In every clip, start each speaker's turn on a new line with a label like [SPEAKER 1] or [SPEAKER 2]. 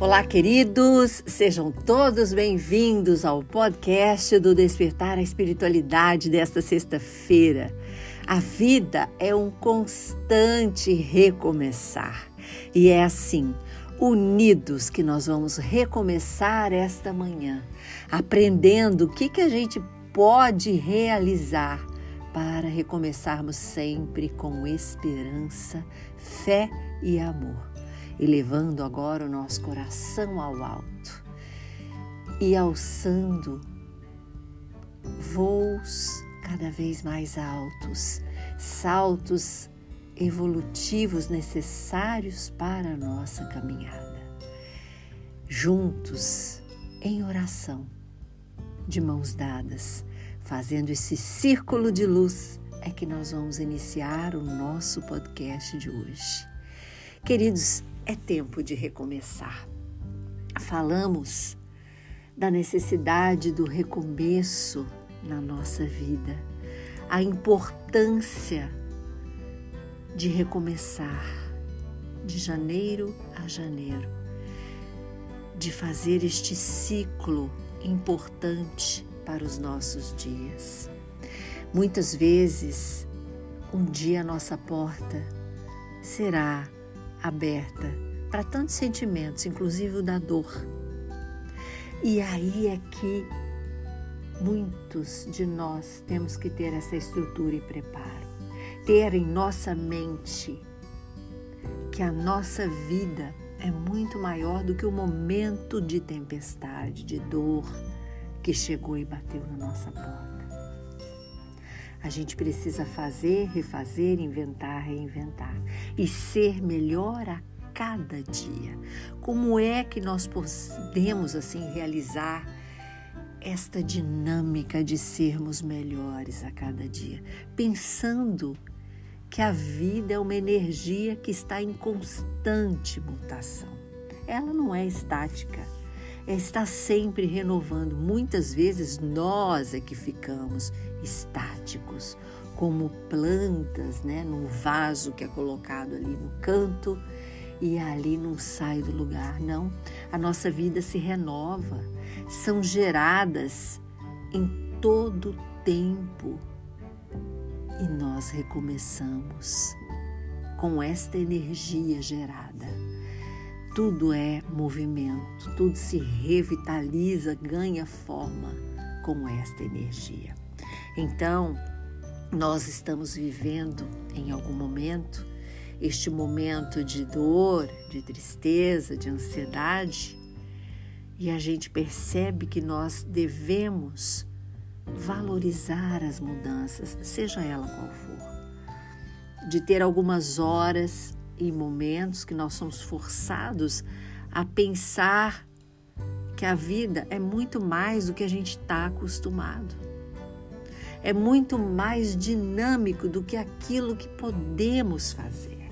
[SPEAKER 1] Olá, queridos! Sejam todos bem-vindos ao podcast do Despertar a Espiritualidade desta sexta-feira. A vida é um constante recomeçar e é assim, unidos, que nós vamos recomeçar esta manhã, aprendendo o que, que a gente pode realizar para recomeçarmos sempre com esperança, fé e amor elevando agora o nosso coração ao alto e alçando voos cada vez mais altos, saltos evolutivos necessários para a nossa caminhada. Juntos, em oração, de mãos dadas, fazendo esse círculo de luz, é que nós vamos iniciar o nosso podcast de hoje. Queridos, é tempo de recomeçar. Falamos da necessidade do recomeço na nossa vida, a importância de recomeçar de janeiro a janeiro, de fazer este ciclo importante para os nossos dias. Muitas vezes, um dia a nossa porta será aberta para tantos sentimentos, inclusive o da dor. E aí é que muitos de nós temos que ter essa estrutura e preparo, ter em nossa mente que a nossa vida é muito maior do que o momento de tempestade, de dor que chegou e bateu na nossa porta. A gente precisa fazer, refazer, inventar, reinventar e ser melhor a cada dia. Como é que nós podemos assim realizar esta dinâmica de sermos melhores a cada dia, pensando que a vida é uma energia que está em constante mutação. Ela não é estática é estar sempre renovando. Muitas vezes nós é que ficamos estáticos, como plantas, né, num vaso que é colocado ali no canto e ali não sai do lugar. Não, a nossa vida se renova, são geradas em todo tempo e nós recomeçamos com esta energia gerada tudo é movimento, tudo se revitaliza, ganha forma com esta energia. Então, nós estamos vivendo em algum momento este momento de dor, de tristeza, de ansiedade, e a gente percebe que nós devemos valorizar as mudanças, seja ela qual for. De ter algumas horas e momentos que nós somos forçados a pensar que a vida é muito mais do que a gente está acostumado. É muito mais dinâmico do que aquilo que podemos fazer.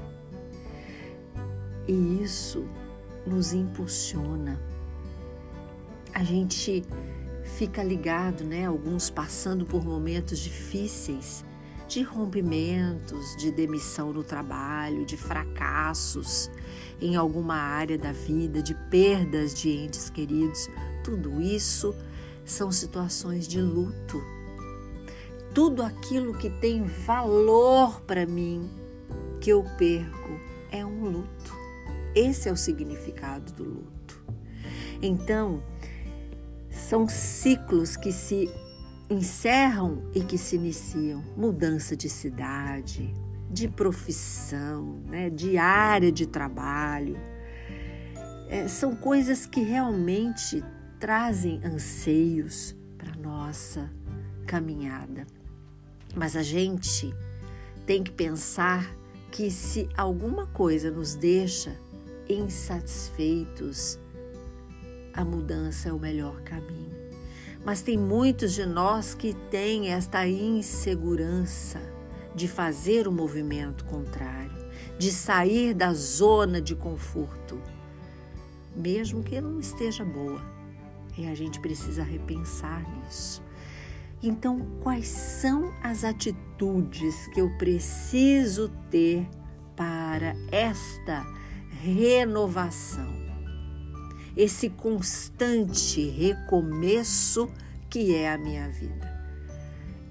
[SPEAKER 1] E isso nos impulsiona. A gente fica ligado, né? Alguns passando por momentos difíceis de rompimentos, de demissão no trabalho, de fracassos em alguma área da vida, de perdas de entes queridos. Tudo isso são situações de luto. Tudo aquilo que tem valor para mim que eu perco é um luto. Esse é o significado do luto. Então, são ciclos que se encerram e que se iniciam mudança de cidade, de profissão, né, de área de trabalho. É, são coisas que realmente trazem anseios para nossa caminhada. Mas a gente tem que pensar que se alguma coisa nos deixa insatisfeitos, a mudança é o melhor caminho. Mas tem muitos de nós que têm esta insegurança de fazer o movimento contrário, de sair da zona de conforto, mesmo que não esteja boa. E a gente precisa repensar nisso. Então, quais são as atitudes que eu preciso ter para esta renovação? Esse constante recomeço que é a minha vida.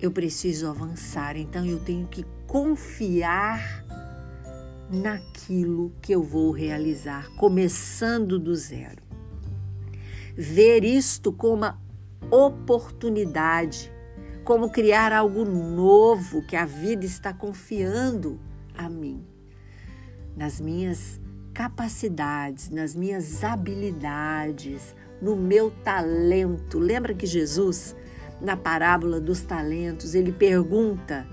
[SPEAKER 1] Eu preciso avançar, então eu tenho que confiar naquilo que eu vou realizar, começando do zero. Ver isto como uma oportunidade, como criar algo novo que a vida está confiando a mim, nas minhas capacidades, nas minhas habilidades, no meu talento. Lembra que Jesus, na parábola dos talentos, ele pergunta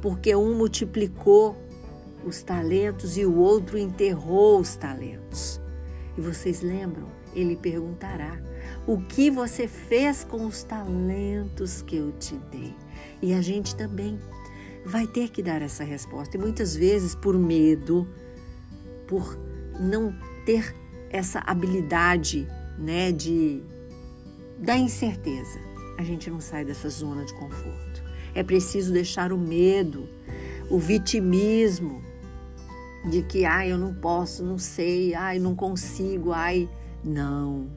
[SPEAKER 1] porque um multiplicou os talentos e o outro enterrou os talentos. E vocês lembram? Ele perguntará: O que você fez com os talentos que eu te dei? E a gente também vai ter que dar essa resposta. E muitas vezes, por medo, por não ter essa habilidade, né, de da incerteza, a gente não sai dessa zona de conforto. É preciso deixar o medo, o vitimismo de que ai, eu não posso, não sei, ai, não consigo, ai, não.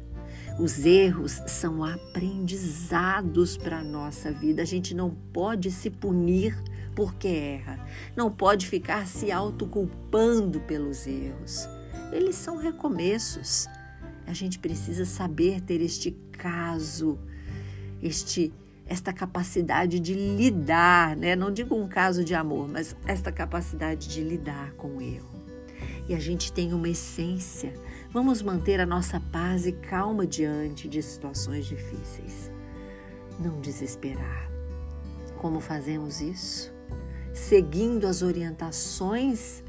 [SPEAKER 1] Os erros são aprendizados para a nossa vida. A gente não pode se punir porque erra. Não pode ficar se autoculpando pelos erros. Eles são recomeços. A gente precisa saber ter este caso, este esta capacidade de lidar, né? Não digo um caso de amor, mas esta capacidade de lidar com o erro. E a gente tem uma essência. Vamos manter a nossa paz e calma diante de situações difíceis. Não desesperar. Como fazemos isso? seguindo as orientações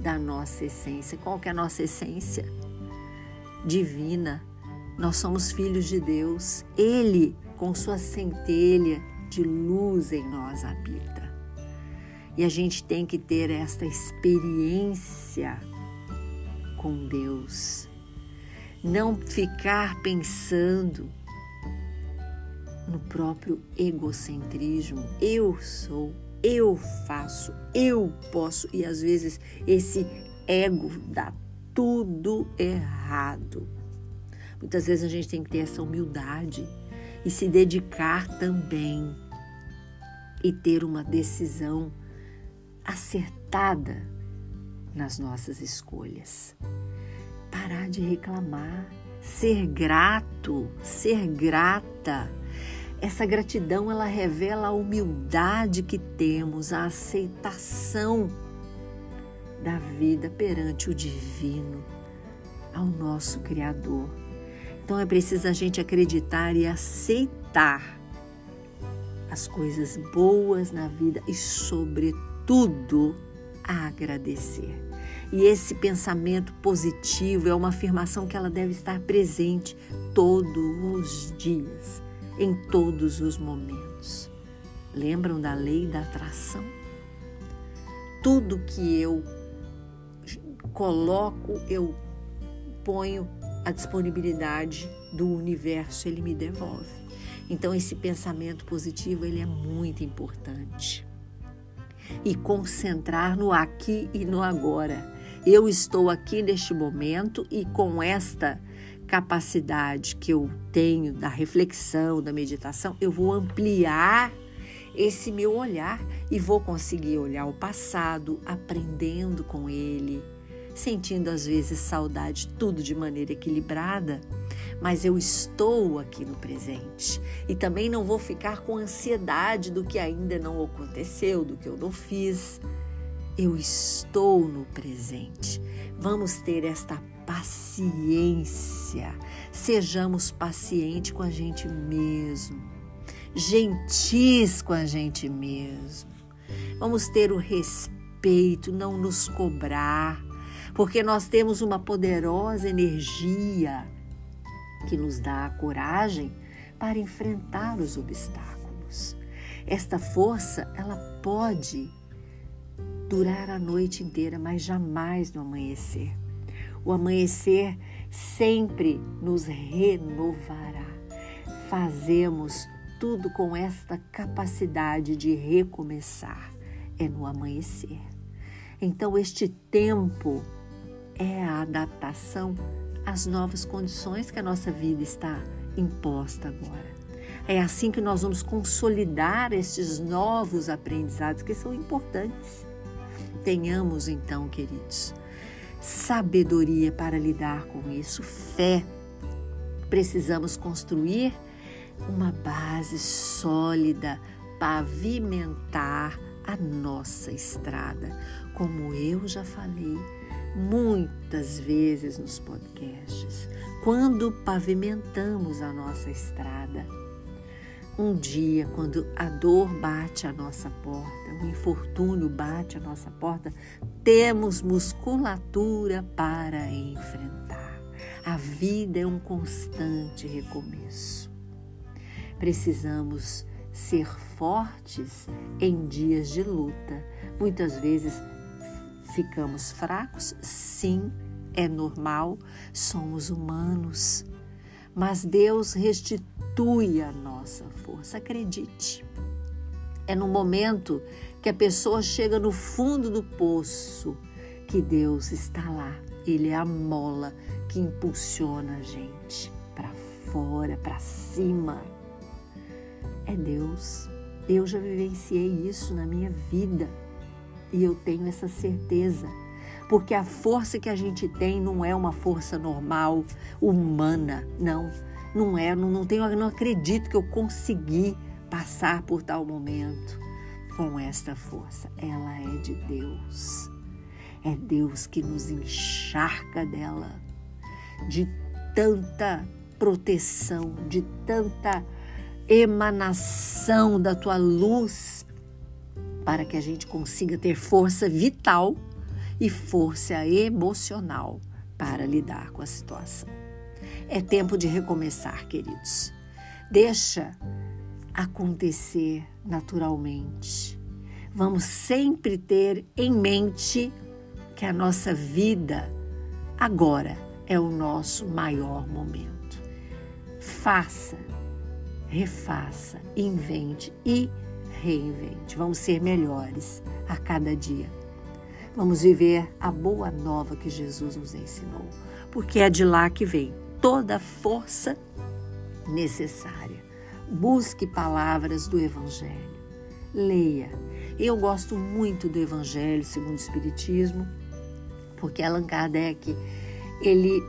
[SPEAKER 1] da nossa essência. Qual que é a nossa essência? Divina. Nós somos filhos de Deus. Ele, com sua centelha de luz em nós, habita. E a gente tem que ter esta experiência com Deus. Não ficar pensando no próprio egocentrismo. Eu sou eu faço, eu posso, e às vezes esse ego dá tudo errado. Muitas vezes a gente tem que ter essa humildade e se dedicar também e ter uma decisão acertada nas nossas escolhas. Parar de reclamar, ser grato, ser grata essa gratidão ela revela a humildade que temos, a aceitação da vida perante o divino, ao nosso Criador. Então é preciso a gente acreditar e aceitar as coisas boas na vida e, sobretudo, agradecer. E esse pensamento positivo é uma afirmação que ela deve estar presente todos os dias em todos os momentos. Lembram da lei da atração? Tudo que eu coloco, eu ponho a disponibilidade do universo, ele me devolve. Então esse pensamento positivo, ele é muito importante. E concentrar no aqui e no agora. Eu estou aqui neste momento e com esta capacidade que eu tenho da reflexão, da meditação, eu vou ampliar esse meu olhar e vou conseguir olhar o passado, aprendendo com ele, sentindo às vezes saudade, tudo de maneira equilibrada, mas eu estou aqui no presente e também não vou ficar com ansiedade do que ainda não aconteceu, do que eu não fiz. Eu estou no presente. Vamos ter esta paciência. Sejamos pacientes com a gente mesmo, gentis com a gente mesmo. Vamos ter o respeito, não nos cobrar, porque nós temos uma poderosa energia que nos dá a coragem para enfrentar os obstáculos. Esta força, ela pode durar a noite inteira, mas jamais no amanhecer. O amanhecer sempre nos renovará. Fazemos tudo com esta capacidade de recomeçar. É no amanhecer. Então, este tempo é a adaptação às novas condições que a nossa vida está imposta agora. É assim que nós vamos consolidar estes novos aprendizados que são importantes. Tenhamos então, queridos, sabedoria para lidar com isso, fé. Precisamos construir uma base sólida, pavimentar a nossa estrada, como eu já falei muitas vezes nos podcasts, quando pavimentamos a nossa estrada. Um dia, quando a dor bate à nossa porta, o infortúnio bate à nossa porta, temos musculatura para enfrentar. A vida é um constante recomeço. Precisamos ser fortes em dias de luta. Muitas vezes ficamos fracos, sim, é normal, somos humanos. Mas Deus restitui a nossa força, acredite. É no momento que a pessoa chega no fundo do poço que Deus está lá. Ele é a mola que impulsiona a gente para fora, para cima. É Deus. Eu já vivenciei isso na minha vida. E eu tenho essa certeza, porque a força que a gente tem não é uma força normal, humana, não. Não é, não, não tenho, não acredito que eu consegui passar por tal momento com esta força. Ela é de Deus. É Deus que nos encharca dela, de tanta proteção, de tanta emanação da tua luz para que a gente consiga ter força vital e força emocional para lidar com a situação. É tempo de recomeçar, queridos. Deixa acontecer naturalmente. Vamos sempre ter em mente que a nossa vida agora é o nosso maior momento. Faça, refaça, invente e reinvente. Vamos ser melhores a cada dia. Vamos viver a boa nova que Jesus nos ensinou, porque é de lá que vem toda a força necessária. Busque palavras do Evangelho. Leia. Eu gosto muito do Evangelho segundo o Espiritismo, porque Allan Kardec ele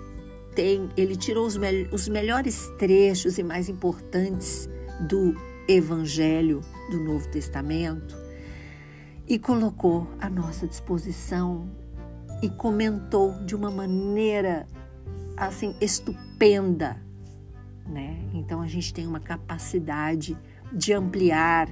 [SPEAKER 1] tem, ele tirou os, me os melhores trechos e mais importantes do Evangelho do Novo Testamento e colocou à nossa disposição e comentou de uma maneira assim estupenda, né? Então a gente tem uma capacidade de ampliar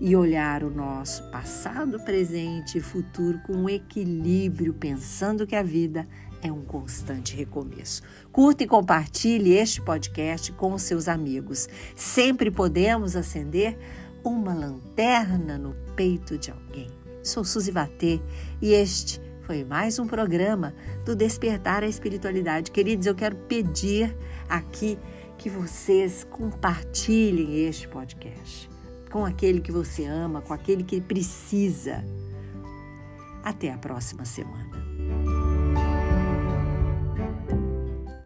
[SPEAKER 1] e olhar o nosso passado, presente e futuro com equilíbrio, pensando que a vida é um constante recomeço. Curta e compartilhe este podcast com os seus amigos. Sempre podemos acender uma lanterna no peito de alguém. Sou Suzy Vatê e este foi mais um programa do Despertar a Espiritualidade. Queridos, eu quero pedir aqui que vocês compartilhem este podcast com aquele que você ama, com aquele que precisa. Até a próxima semana.